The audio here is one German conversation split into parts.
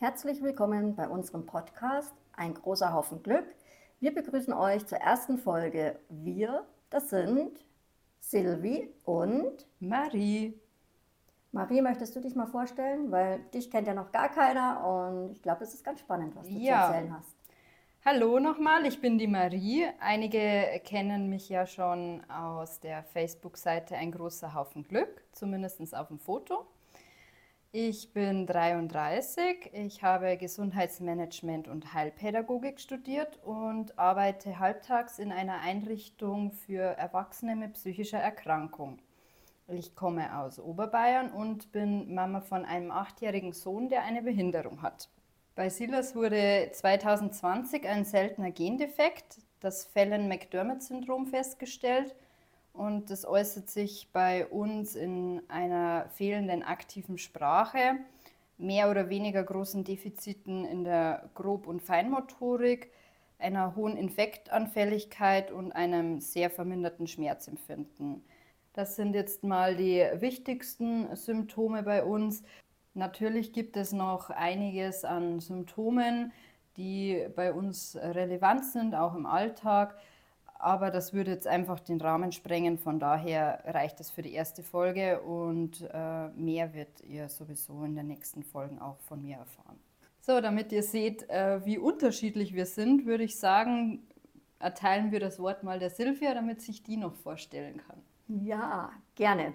Herzlich willkommen bei unserem Podcast Ein großer Haufen Glück. Wir begrüßen euch zur ersten Folge. Wir, das sind Silvi und Marie. Marie, möchtest du dich mal vorstellen? Weil dich kennt ja noch gar keiner und ich glaube, es ist ganz spannend, was du ja. zu erzählen hast. Hallo nochmal, ich bin die Marie. Einige kennen mich ja schon aus der Facebook-Seite Ein großer Haufen Glück, zumindest auf dem Foto. Ich bin 33, ich habe Gesundheitsmanagement und Heilpädagogik studiert und arbeite halbtags in einer Einrichtung für Erwachsene mit psychischer Erkrankung. Ich komme aus Oberbayern und bin Mama von einem achtjährigen Sohn, der eine Behinderung hat. Bei Silas wurde 2020 ein seltener Gendefekt, das Fallon-McDermott-Syndrom, festgestellt. Und das äußert sich bei uns in einer fehlenden aktiven Sprache, mehr oder weniger großen Defiziten in der Grob- und Feinmotorik, einer hohen Infektanfälligkeit und einem sehr verminderten Schmerzempfinden. Das sind jetzt mal die wichtigsten Symptome bei uns. Natürlich gibt es noch einiges an Symptomen, die bei uns relevant sind, auch im Alltag. Aber das würde jetzt einfach den Rahmen sprengen. Von daher reicht es für die erste Folge und äh, mehr wird ihr sowieso in den nächsten Folgen auch von mir erfahren. So, damit ihr seht, äh, wie unterschiedlich wir sind, würde ich sagen, erteilen wir das Wort mal der Silvia, damit sich die noch vorstellen kann. Ja, gerne.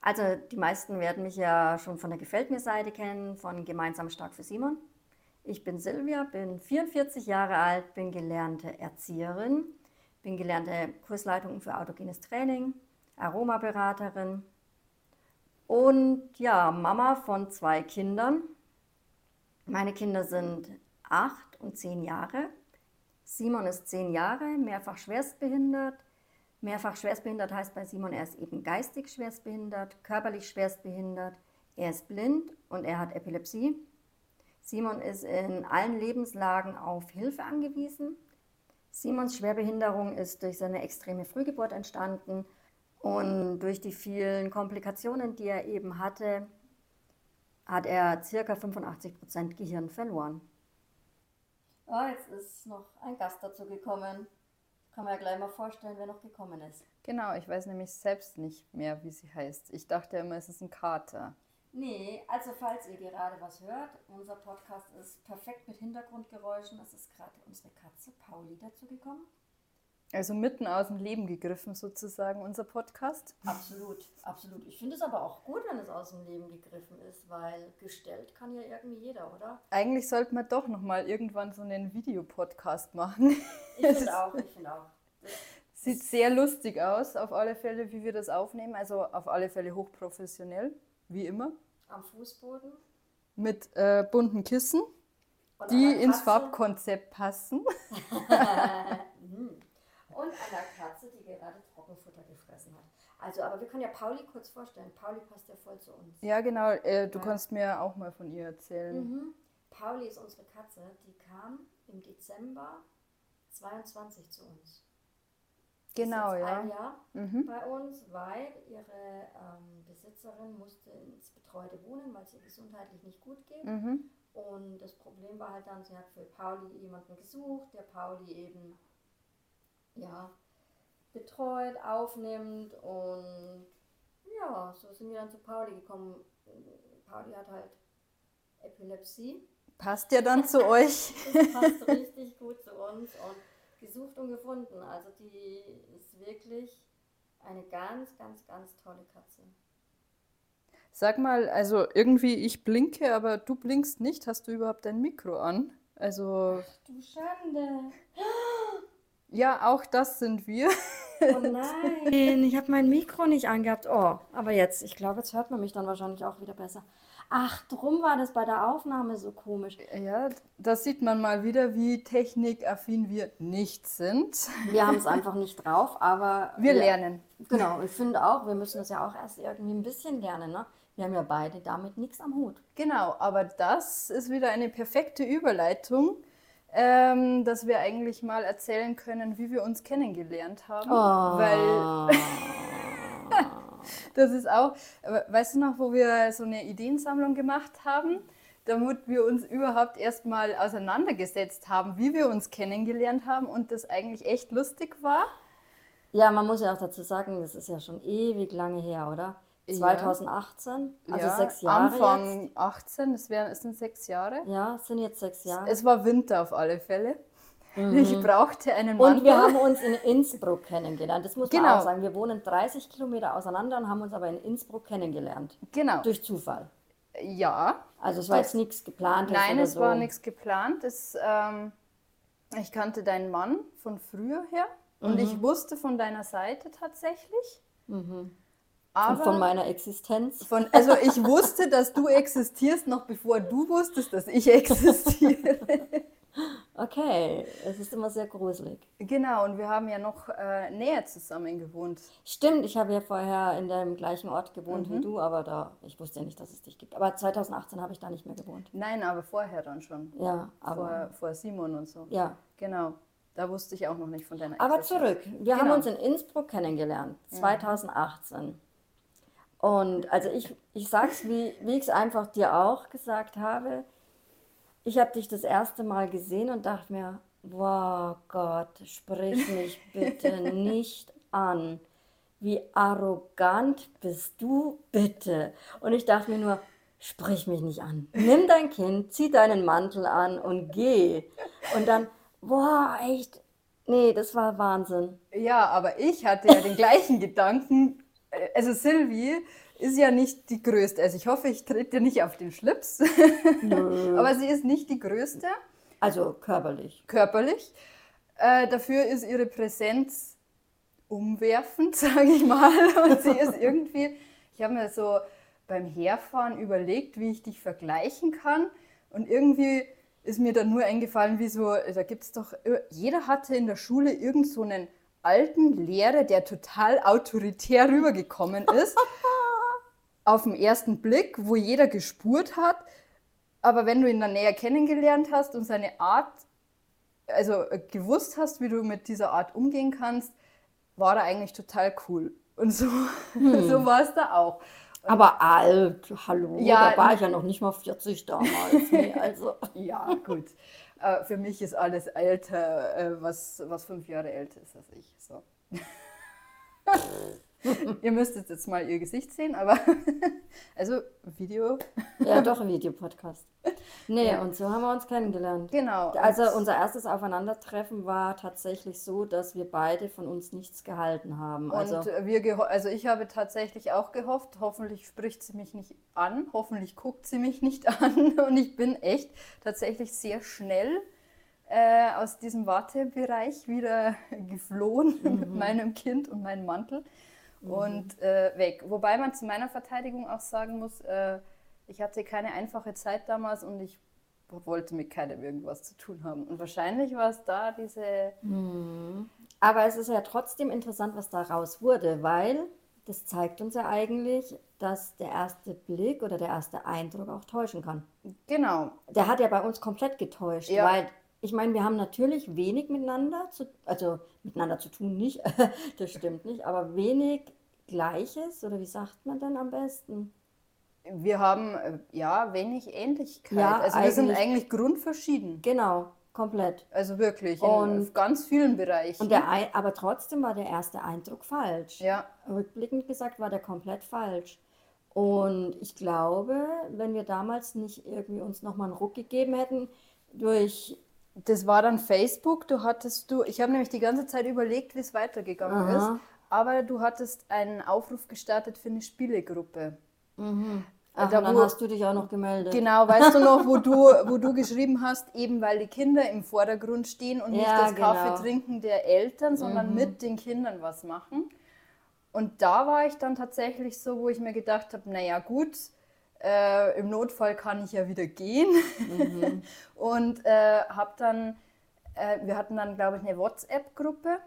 Also die meisten werden mich ja schon von der Gefällt mir Seite kennen, von Gemeinsam Stark für Simon. Ich bin Silvia, bin 44 Jahre alt, bin gelernte Erzieherin, bin gelernte Kursleitung für autogenes Training, Aromaberaterin und ja, Mama von zwei Kindern. Meine Kinder sind acht und zehn Jahre. Simon ist zehn Jahre, mehrfach schwerstbehindert, Mehrfach schwerstbehindert heißt bei Simon, er ist eben geistig schwerstbehindert, körperlich schwerstbehindert, er ist blind und er hat Epilepsie. Simon ist in allen Lebenslagen auf Hilfe angewiesen. Simons Schwerbehinderung ist durch seine extreme Frühgeburt entstanden und durch die vielen Komplikationen, die er eben hatte, hat er ca. 85% Gehirn verloren. Oh, jetzt ist noch ein Gast dazu gekommen. Kann man ja gleich mal vorstellen, wer noch gekommen ist. Genau, ich weiß nämlich selbst nicht mehr, wie sie heißt. Ich dachte immer, es ist ein Kater. Nee, also falls ihr gerade was hört, unser Podcast ist perfekt mit Hintergrundgeräuschen. Es ist gerade unsere Katze Pauli dazu gekommen. Also mitten aus dem Leben gegriffen sozusagen unser Podcast. Absolut, absolut. Ich finde es aber auch gut, wenn es aus dem Leben gegriffen ist, weil gestellt kann ja irgendwie jeder, oder? Eigentlich sollte man doch noch mal irgendwann so einen Videopodcast machen. Ich finde auch, ich finde auch. Sieht sehr lustig aus, auf alle Fälle, wie wir das aufnehmen. Also auf alle Fälle hochprofessionell, wie immer. Am Fußboden. Mit äh, bunten Kissen, Und die ins Farbkonzept passen. Und einer Katze, die gerade Trockenfutter gefressen hat. Also, aber wir können ja Pauli kurz vorstellen. Pauli passt ja voll zu uns. Ja, genau. Äh, du ja. kannst mir auch mal von ihr erzählen. Mhm. Pauli ist unsere Katze. Die kam im Dezember 22 zu uns. Genau, ja. Ein Jahr mhm. bei uns, weil ihre ähm, Besitzerin musste ins betreute Wohnen, weil es ihr gesundheitlich nicht gut geht. Mhm. Und das Problem war halt dann, sie hat für Pauli jemanden gesucht, der Pauli eben ja, betreut, aufnimmt und ja, so sind wir dann zu Pauli gekommen. Pauli hat halt Epilepsie. Passt ja dann zu euch. das passt richtig gut zu uns und gesucht und gefunden. Also die ist wirklich eine ganz, ganz, ganz tolle Katze. Sag mal, also irgendwie ich blinke, aber du blinkst nicht. Hast du überhaupt dein Mikro an? Also. Ach, du Schande. Ja, auch das sind wir. Oh nein, ich habe mein Mikro nicht angehabt. Oh, aber jetzt, ich glaube, jetzt hört man mich dann wahrscheinlich auch wieder besser. Ach, drum war das bei der Aufnahme so komisch. Ja, das sieht man mal wieder, wie technikaffin wir nicht sind. Wir haben es einfach nicht drauf, aber. Wir, wir lernen. Genau, ich finde auch, wir müssen das ja auch erst irgendwie ein bisschen lernen. Ne? Wir haben ja beide damit nichts am Hut. Genau, aber das ist wieder eine perfekte Überleitung ähm, dass wir eigentlich mal erzählen können, wie wir uns kennengelernt haben. Oh. Weil das ist auch, weißt du noch, wo wir so eine Ideensammlung gemacht haben? damit wir uns überhaupt erstmal auseinandergesetzt haben, wie wir uns kennengelernt haben und das eigentlich echt lustig war. Ja, man muss ja auch dazu sagen, das ist ja schon ewig lange her, oder? 2018, also ja, sechs Jahre Anfang jetzt. 18, das wären, sind sechs Jahre. Ja, es sind jetzt sechs Jahre. Es war Winter auf alle Fälle. Ich brauchte einen Mhm. Und wir haben uns in Innsbruck kennengelernt. Das muss man Genau. auch sagen. Wir wohnen 30 Kilometer auseinander und haben uns aber in Innsbruck kennengelernt. genau. Durch Zufall. Ja. Also es war jetzt nichts geplantes Nein, es so. war nichts geplant. Es, ähm, ich kannte deinen Mann von früher her und Mhm. ich wusste von deiner Seite tatsächlich. Aber Und von meiner Existenz. von, also ich wusste, dass du existierst, noch bevor du wusstest, dass ich existiere. Okay, es ist immer sehr gruselig. genau, und wir haben ja noch äh, näher zusammen gewohnt. Stimmt, ich habe ja vorher in dem gleichen Ort gewohnt Mhm. wie du, aber da, ich wusste ja nicht, dass es dich gibt. Aber 2018 habe ich da nicht mehr gewohnt. Nein, aber vorher dann schon. Ja, aber Vor, vor Simon und so. ja. Genau. Da wusste ich auch noch nicht von deiner Aber zurück. Wir haben Genau. uns in Innsbruck kennengelernt, 2018. Und also ich, ich sag's, wie, wie ich es einfach dir auch gesagt habe. Ich habe dich das erste Mal gesehen und dachte mir, wow Gott, sprich mich bitte nicht an. Wie arrogant bist du bitte? Und ich dachte mir nur, sprich mich nicht an. Nimm dein Kind, zieh deinen Mantel an und geh. Und dann, boah, echt, nee, das war Wahnsinn. Ja, aber ich hatte ja den gleichen Gedanken. Äh, Also Sylvie ist ja nicht die größte. Also ich hoffe, ich trete dir nicht auf den Schlips. aber sie ist nicht die größte, Also körperlich. körperlich. Äh, dafür ist ihre Präsenz umwerfend, sage ich mal. Und sie ist irgendwie, ich habe mir so beim Herfahren überlegt, wie ich dich vergleichen kann. Und irgendwie ist mir dann nur eingefallen, wie so, da gibt es doch, jeder hatte in der Schule irgend so einen alten Lehrer, der total autoritär rübergekommen ist. auf den ersten Blick, wo jeder gespurt hat. Aber wenn du ihn dann näher kennengelernt hast und seine Art, also äh, gewusst hast, wie du mit dieser Art umgehen kannst, war er eigentlich total cool. Und so, so war es da auch. Aber alt, hallo, Ja, da war ich ja noch nicht mal 40 damals. Nee, also. Ja, gut. Äh, für mich ist alles älter, äh, was, was fünf Jahre älter ist als ich. So. ihr müsstet jetzt mal ihr Gesicht sehen, aber also Video. Ja, doch, ein Videopodcast. Nee, Ja. und so haben wir uns kennengelernt. Genau. Also unser erstes Aufeinandertreffen war tatsächlich so, dass wir beide von uns nichts gehalten haben. Also Und wir also ich habe tatsächlich auch gehofft, hoffentlich spricht sie mich nicht an, hoffentlich guckt sie mich nicht an. Und ich bin echt tatsächlich sehr schnell äh, aus diesem Wartebereich wieder geflohen mit meinem Kind und meinem Mantel und äh, weg. Wobei man zu meiner Verteidigung auch sagen muss, äh, ich hatte keine einfache Zeit damals und ich wollte mit keinem irgendwas zu tun haben. Und wahrscheinlich war es da diese Aber es ist ja trotzdem interessant, was daraus wurde, weil das zeigt uns ja eigentlich, dass der erste Blick oder der erste Eindruck auch täuschen kann. Genau, Der hat ja bei uns komplett getäuscht, Ja. weil ich meine, wir haben natürlich wenig miteinander zu, also miteinander zu tun nicht, das stimmt nicht, aber wenig Gleiches oder wie sagt man denn am besten? Wir haben äh, ja wenig Ähnlichkeit. Ja, also wir sind eigentlich- grundverschieden. Genau, komplett. Also wirklich in Und- ganz vielen Bereichen. Und der, aber trotzdem war der erste Eindruck falsch. ja, Rückblickend gesagt war der komplett falsch. Und ich glaube, wenn wir damals nicht irgendwie uns nochmal einen Ruck gegeben hätten, durch, das war dann Facebook. Du hattest du, ich habe nämlich die ganze Zeit überlegt, wie es weitergegangen Aha. ist. Aber du hattest einen Aufruf gestartet für eine Spielegruppe. ach, Da und dann wo- hast du dich auch noch gemeldet. Genau, weißt du noch, wo du, wo du geschrieben hast, eben weil die Kinder im Vordergrund stehen und nicht Ja, das Kaffee genau. trinken der Eltern, sondern mit den Kindern was machen. Und da war ich dann tatsächlich so, wo ich mir gedacht habe, naja gut, äh, im Notfall kann ich ja wieder gehen. und äh, habe dann, äh, wir hatten dann, glaube ich, eine WhatsApp-Gruppe.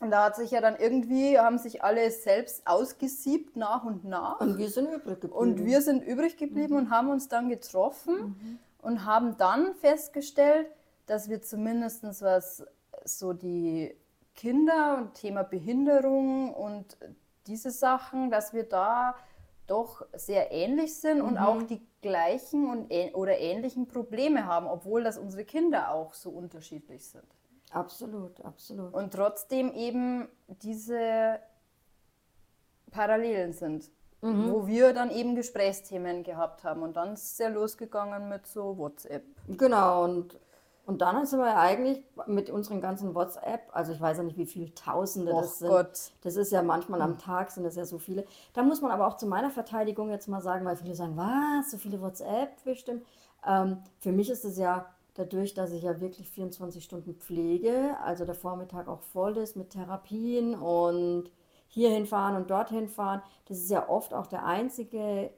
Und da hat sich ja dann irgendwie, haben sich alle selbst ausgesiebt nach und nach. Und wir sind übrig geblieben. Und wir sind übrig geblieben und haben uns dann getroffen und haben dann festgestellt, dass wir zumindest was so die Kinder und Thema Behinderung und diese Sachen, dass wir da doch sehr ähnlich sind und Mhm. auch die gleichen und oder ähnlichen Probleme haben, obwohl das unsere Kinder auch so unterschiedlich sind. Absolut, absolut. Und trotzdem eben diese Parallelen sind, Mhm. wo wir dann eben Gesprächsthemen gehabt haben. Und dann ist es ja losgegangen mit so WhatsApp. Genau, und, und dann sind wir ja eigentlich mit unseren ganzen WhatsApp, also ich weiß ja nicht, wie viele Tausende Och das sind. Gott. Das ist ja manchmal am Tag sind das ja so viele. Da muss man aber auch zu meiner Verteidigung jetzt mal sagen, weil viele sagen, was, so viele WhatsApp bestimmt. Ähm, für mich ist es ja dadurch, dass ich ja wirklich 24 Stunden pflege, also der Vormittag auch voll ist mit Therapien und hierhin fahren und dorthin fahren. Das ist ja oft auch der einzige,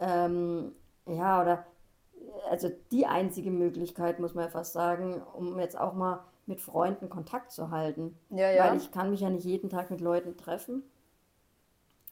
ähm, ja, oder also die einzige Möglichkeit, muss man ja fast sagen, um jetzt auch mal mit Freunden Kontakt zu halten. Ja, ja. Weil ich kann mich ja nicht jeden Tag mit Leuten treffen.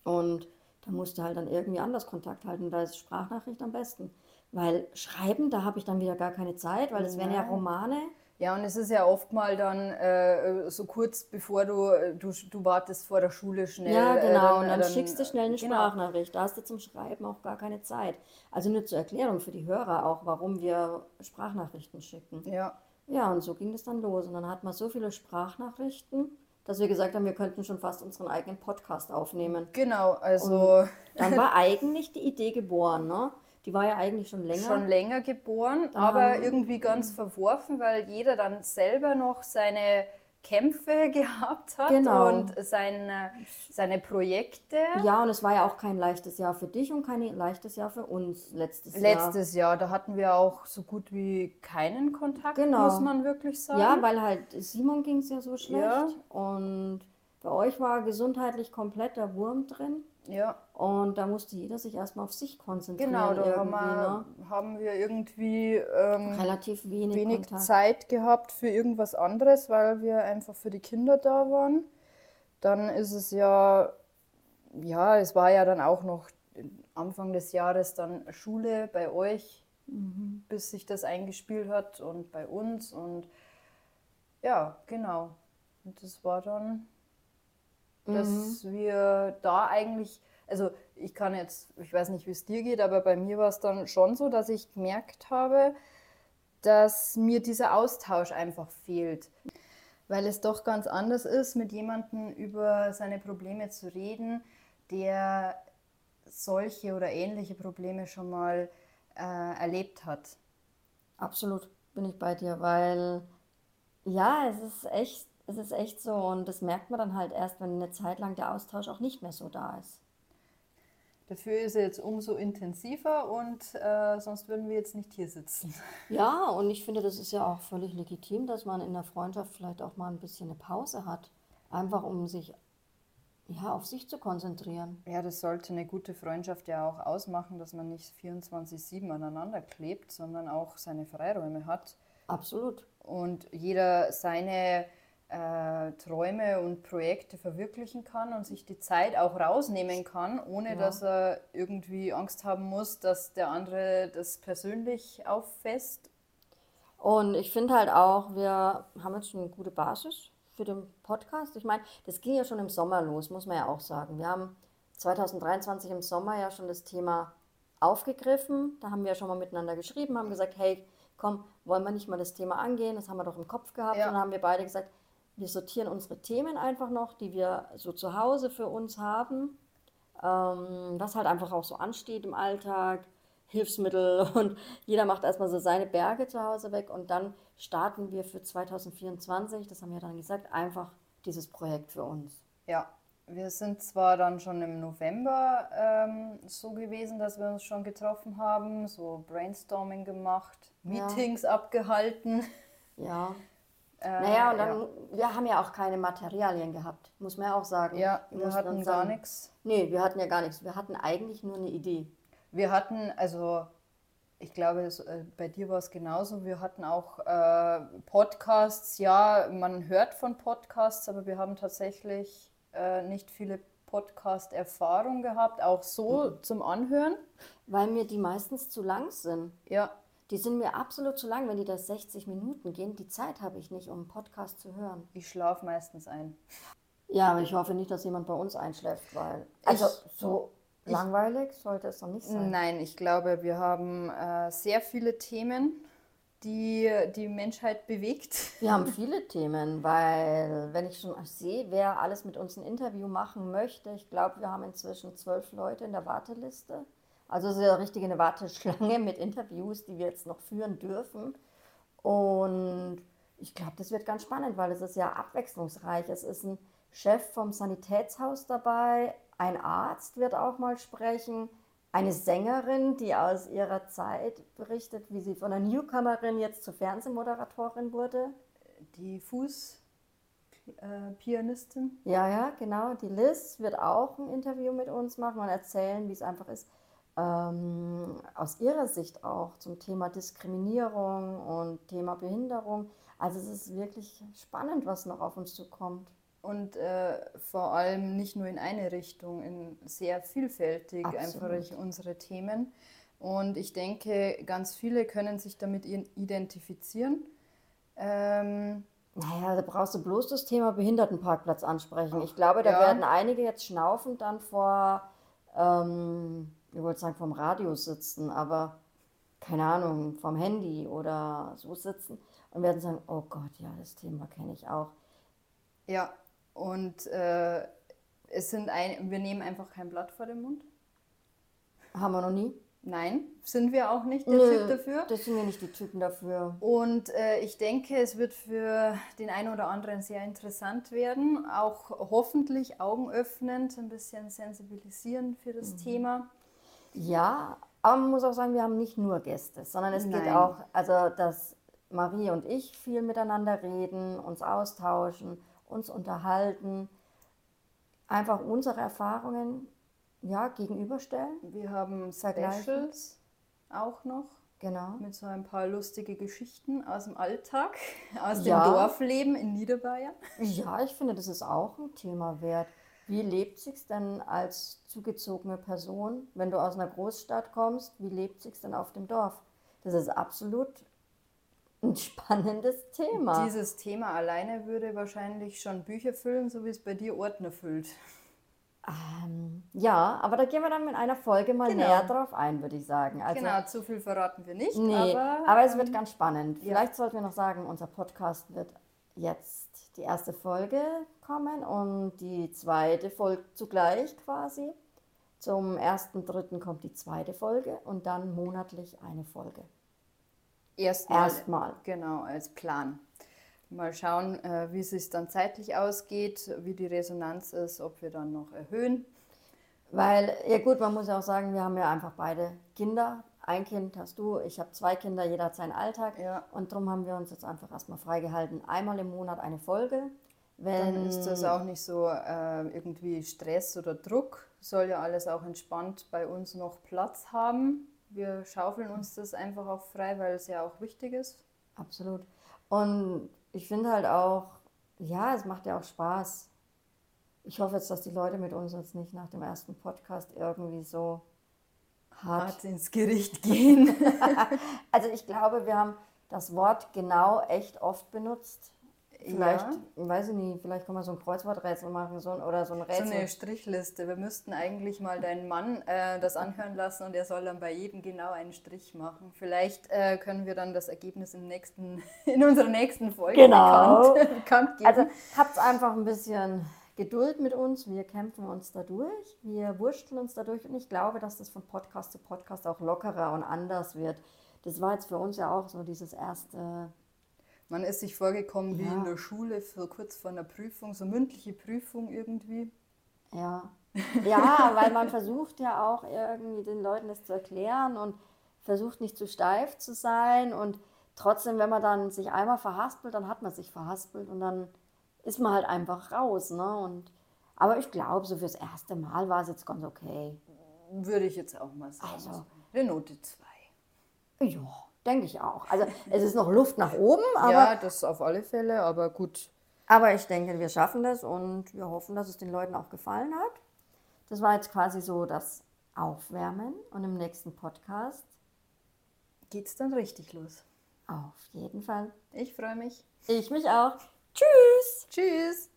Und da musst du halt dann irgendwie anders Kontakt halten. Da ist Sprachnachricht am besten. Weil schreiben, da habe ich dann wieder gar keine Zeit, weil das wären ja. Romane. Ja, und es ist ja oft mal dann äh, so kurz bevor du, äh, du, du wartest vor der Schule schnell. Ja, äh, genau. Und dann dann- schickst du schnell eine genau. Sprachnachricht. Da hast du zum Schreiben auch gar keine Zeit. Also nur zur Erklärung für die Hörer auch, warum wir Sprachnachrichten schicken. Ja, Ja, und so ging das dann los. Und dann hatten wir so viele Sprachnachrichten, dass wir gesagt haben, wir könnten schon fast unseren eigenen Podcast aufnehmen. genau. Also Dann war eigentlich die Idee geboren, ne? Die war ja eigentlich schon länger. schon länger geboren, Dann aber irgendwie ganz verworfen, weil jeder dann selber noch seine Kämpfe gehabt hat Genau. und seine, seine Projekte. Ja, und es war ja auch kein leichtes Jahr für dich und kein leichtes Jahr für uns letztes, Jahr. Letztes Jahr, da hatten wir auch so gut wie keinen Kontakt, Genau. muss man wirklich sagen. Ja, weil halt Simon ging es ja so schlecht. Ja. Und bei euch war gesundheitlich komplett der Wurm drin. Ja. Und da musste jeder sich erstmal auf sich konzentrieren. Genau, da haben wir, haben wir irgendwie ähm, ne? Relativ wenig, wenig. Zeit gehabt für irgendwas anderes, weil wir einfach für die Kinder da waren. Dann ist es ja, ja, es war ja dann auch noch Anfang des Jahres dann Schule bei euch, Mhm. bis sich das eingespielt hat und bei uns und ja, genau. Und das war dann, dass Mhm. wir da eigentlich, also ich kann jetzt, ich weiß nicht, wie es dir geht, aber bei mir war es dann schon so, dass ich gemerkt habe, dass mir dieser Austausch einfach fehlt. Weil es doch ganz anders ist, mit jemandem über seine Probleme zu reden, der solche oder ähnliche Probleme schon mal äh, erlebt hat. Absolut bin ich bei dir, weil ja, es ist echt, es ist echt so und das merkt man dann halt erst, wenn eine Zeit lang der Austausch auch nicht mehr so da ist. Dafür ist er jetzt umso intensiver und äh, sonst würden wir jetzt nicht hier sitzen. Ja, und ich finde, das ist ja auch völlig legitim, dass man in der Freundschaft vielleicht auch mal ein bisschen eine Pause hat, einfach um sich ja, auf sich zu konzentrieren. Ja, das sollte eine gute Freundschaft ja auch ausmachen, dass man nicht 24-7 aneinander klebt, sondern auch seine Freiräume hat Absolut. und jeder seine äh, Träume und Projekte verwirklichen kann und sich die Zeit auch rausnehmen kann, ohne Ja. dass er irgendwie Angst haben muss, dass der andere das persönlich auffasst. Und ich finde halt auch, wir haben jetzt schon eine gute Basis für den Podcast. Ich meine, das ging ja schon im Sommer los, muss man ja auch sagen. Wir haben 2023 im Sommer ja schon das Thema aufgegriffen. Da haben wir schon mal miteinander geschrieben, haben gesagt, hey, komm, wollen wir nicht mal das Thema angehen? Das haben wir doch im Kopf gehabt. Ja. Und dann haben wir beide gesagt, wir sortieren unsere Themen einfach noch, die wir so zu Hause für uns haben. Ähm, was halt einfach auch so ansteht im Alltag, Hilfsmittel und jeder macht erstmal so seine Berge zu Hause weg und dann starten wir für 2024, das haben wir dann gesagt, einfach dieses Projekt für uns. Ja, wir sind zwar dann schon im November ähm, so gewesen, dass wir uns schon getroffen haben, so Brainstorming gemacht, Ja. Meetings abgehalten. Ja. Äh, Naja, und dann, wir haben ja auch keine Materialien gehabt, muss man ja auch sagen. Ja, wir mussten hatten gar nichts. Nee, wir hatten ja gar nichts. Wir hatten eigentlich nur eine Idee. Wir hatten, also ich glaube, es, äh, bei dir war es genauso. Wir hatten auch äh, Podcasts. Ja, man hört von Podcasts, aber wir haben tatsächlich äh, nicht viele Podcast-Erfahrung gehabt, auch so zum Anhören. Weil mir die meistens zu lang sind. Ja, Die sind mir absolut zu lang, wenn die da 60 Minuten gehen. Die Zeit habe ich nicht, um einen Podcast zu hören. ich schlafe meistens ein. Ja, aber ich hoffe nicht, dass jemand bei uns einschläft, weil. Also, Ich- so Langweilig sollte es doch nicht sein. Nein, ich glaube, wir haben äh, sehr viele Themen, die die Menschheit bewegt. Wir haben viele Themen, weil wenn ich schon sehe, wer alles mit uns ein Interview machen möchte, ich glaube, wir haben inzwischen zwölf Leute in der Warteliste. Also es ist ja richtig eine Warteschlange mit Interviews, die wir jetzt noch führen dürfen. Und ich glaube, das wird ganz spannend, weil es ist ja abwechslungsreich. Es ist ein Chef vom Sanitätshaus dabei, ein Arzt wird auch mal sprechen, eine Sängerin, die aus ihrer Zeit berichtet, wie sie von einer Newcomerin jetzt zur Fernsehmoderatorin wurde. Die Fußpianistin. Äh, ja, ja, genau. Die Liz wird auch ein Interview mit uns machen und erzählen, wie es einfach ist, ähm, aus ihrer Sicht auch zum Thema Diskriminierung und Thema Behinderung. Also es ist wirklich spannend, was noch auf uns zukommt und äh, vor allem nicht nur in eine Richtung, in sehr vielfältig Absolut. einfach unsere Themen. Und ich denke, ganz viele können sich damit identifizieren. Ähm, naja, da brauchst du bloß das Thema Behindertenparkplatz ansprechen. Ich glaube, da ja. werden einige jetzt schnaufend dann vor, ähm, ich wollte sagen, vom Radio sitzen, aber keine Ahnung, vom Handy oder so sitzen und werden sagen, oh Gott, ja, das Thema kenne ich auch. Ja, und äh, es sind ein, wir nehmen einfach kein Blatt vor den Mund. Haben wir noch nie? Nein, sind wir auch nicht der Nö, Typ dafür. Das sind wir nicht die Typen dafür. Und äh, ich denke, es wird für den einen oder anderen sehr interessant werden, auch hoffentlich augenöffnend, ein bisschen sensibilisieren für das mhm. Thema. Ja, aber man muss auch sagen, wir haben nicht nur Gäste, sondern es Nein. geht auch, also dass Marie und ich viel miteinander reden, uns austauschen uns unterhalten, einfach unsere Erfahrungen ja, gegenüberstellen. Wir haben Specials auch noch. Genau. Mit so ein paar lustige Geschichten aus dem Alltag, aus ja. dem Dorfleben in Niederbayern. Ja, ich finde, das ist auch ein Thema wert. Wie lebt sich denn als zugezogene Person, wenn du aus einer Großstadt kommst? Wie lebt sich denn auf dem Dorf? Das ist absolut ein spannendes Thema. Dieses Thema alleine würde wahrscheinlich schon Bücher füllen, so wie es bei dir Ordner füllt. Ähm, ja, aber da gehen wir dann in einer Folge mal genau. näher drauf ein, würde ich sagen. Also, genau, zu viel verraten wir nicht. Nee, aber, aber es wird ähm, ganz spannend. Vielleicht sollten wir noch sagen, unser Podcast wird jetzt die erste Folge kommen und die zweite folgt zugleich quasi. Zum ersten, dritten kommt die zweite Folge und dann monatlich eine Folge. Erstmal. Erstmal. Genau, als Plan. Mal schauen, äh, wie es sich dann zeitlich ausgeht, wie die Resonanz ist, ob wir dann noch erhöhen. Weil, ja gut, man muss ja auch sagen, wir haben ja einfach beide Kinder. Ein Kind hast du, ich habe zwei Kinder, jeder hat seinen Alltag. Ja. Und darum haben wir uns jetzt einfach erstmal freigehalten. Einmal im Monat eine Folge. Wenn dann ist das auch nicht so äh, irgendwie Stress oder Druck. Soll ja alles auch entspannt bei uns noch Platz haben wir schaufeln uns das einfach auch frei, weil es ja auch wichtig ist. Absolut. Und ich finde halt auch, ja, es macht ja auch Spaß. Ich hoffe jetzt, dass die Leute mit uns jetzt nicht nach dem ersten Podcast irgendwie so hart, hart ins Gericht gehen. also ich glaube, wir haben das Wort genau echt oft benutzt. Vielleicht, ja. weiß ich nicht, vielleicht kann man so ein Kreuzworträtsel machen so, oder so ein Rätsel. So eine Strichliste. Wir müssten eigentlich mal deinen Mann äh, das anhören lassen und er soll dann bei jedem genau einen Strich machen. Vielleicht äh, können wir dann das Ergebnis im nächsten, in unserer nächsten Folge genau. bekannt, bekannt geben. Also habt einfach ein bisschen Geduld mit uns. Wir kämpfen uns dadurch. Wir wursteln uns dadurch und ich glaube, dass das von Podcast zu Podcast auch lockerer und anders wird. Das war jetzt für uns ja auch so dieses erste man ist sich vorgekommen wie in der Schule, für kurz vor einer Prüfung, so mündliche Prüfung irgendwie. Ja. Ja, weil man versucht ja auch irgendwie den Leuten das zu erklären und versucht nicht zu steif zu sein. Und trotzdem, wenn man dann sich einmal verhaspelt, dann hat man sich verhaspelt und dann ist man halt einfach raus. Ne? Und, aber ich glaube, so fürs erste Mal war es jetzt ganz okay. Würde ich jetzt auch mal sagen. Also, eine Note 2. Ja. Denke ich auch. Also es ist noch Luft nach oben. Aber, ja, das auf alle Fälle, aber gut. Aber ich denke, wir schaffen das und wir hoffen, dass es den Leuten auch gefallen hat. Das war jetzt quasi so das Aufwärmen und im nächsten Podcast geht es dann richtig los. Auf jeden Fall. Ich freue mich. Ich mich auch. Tschüss. Tschüss.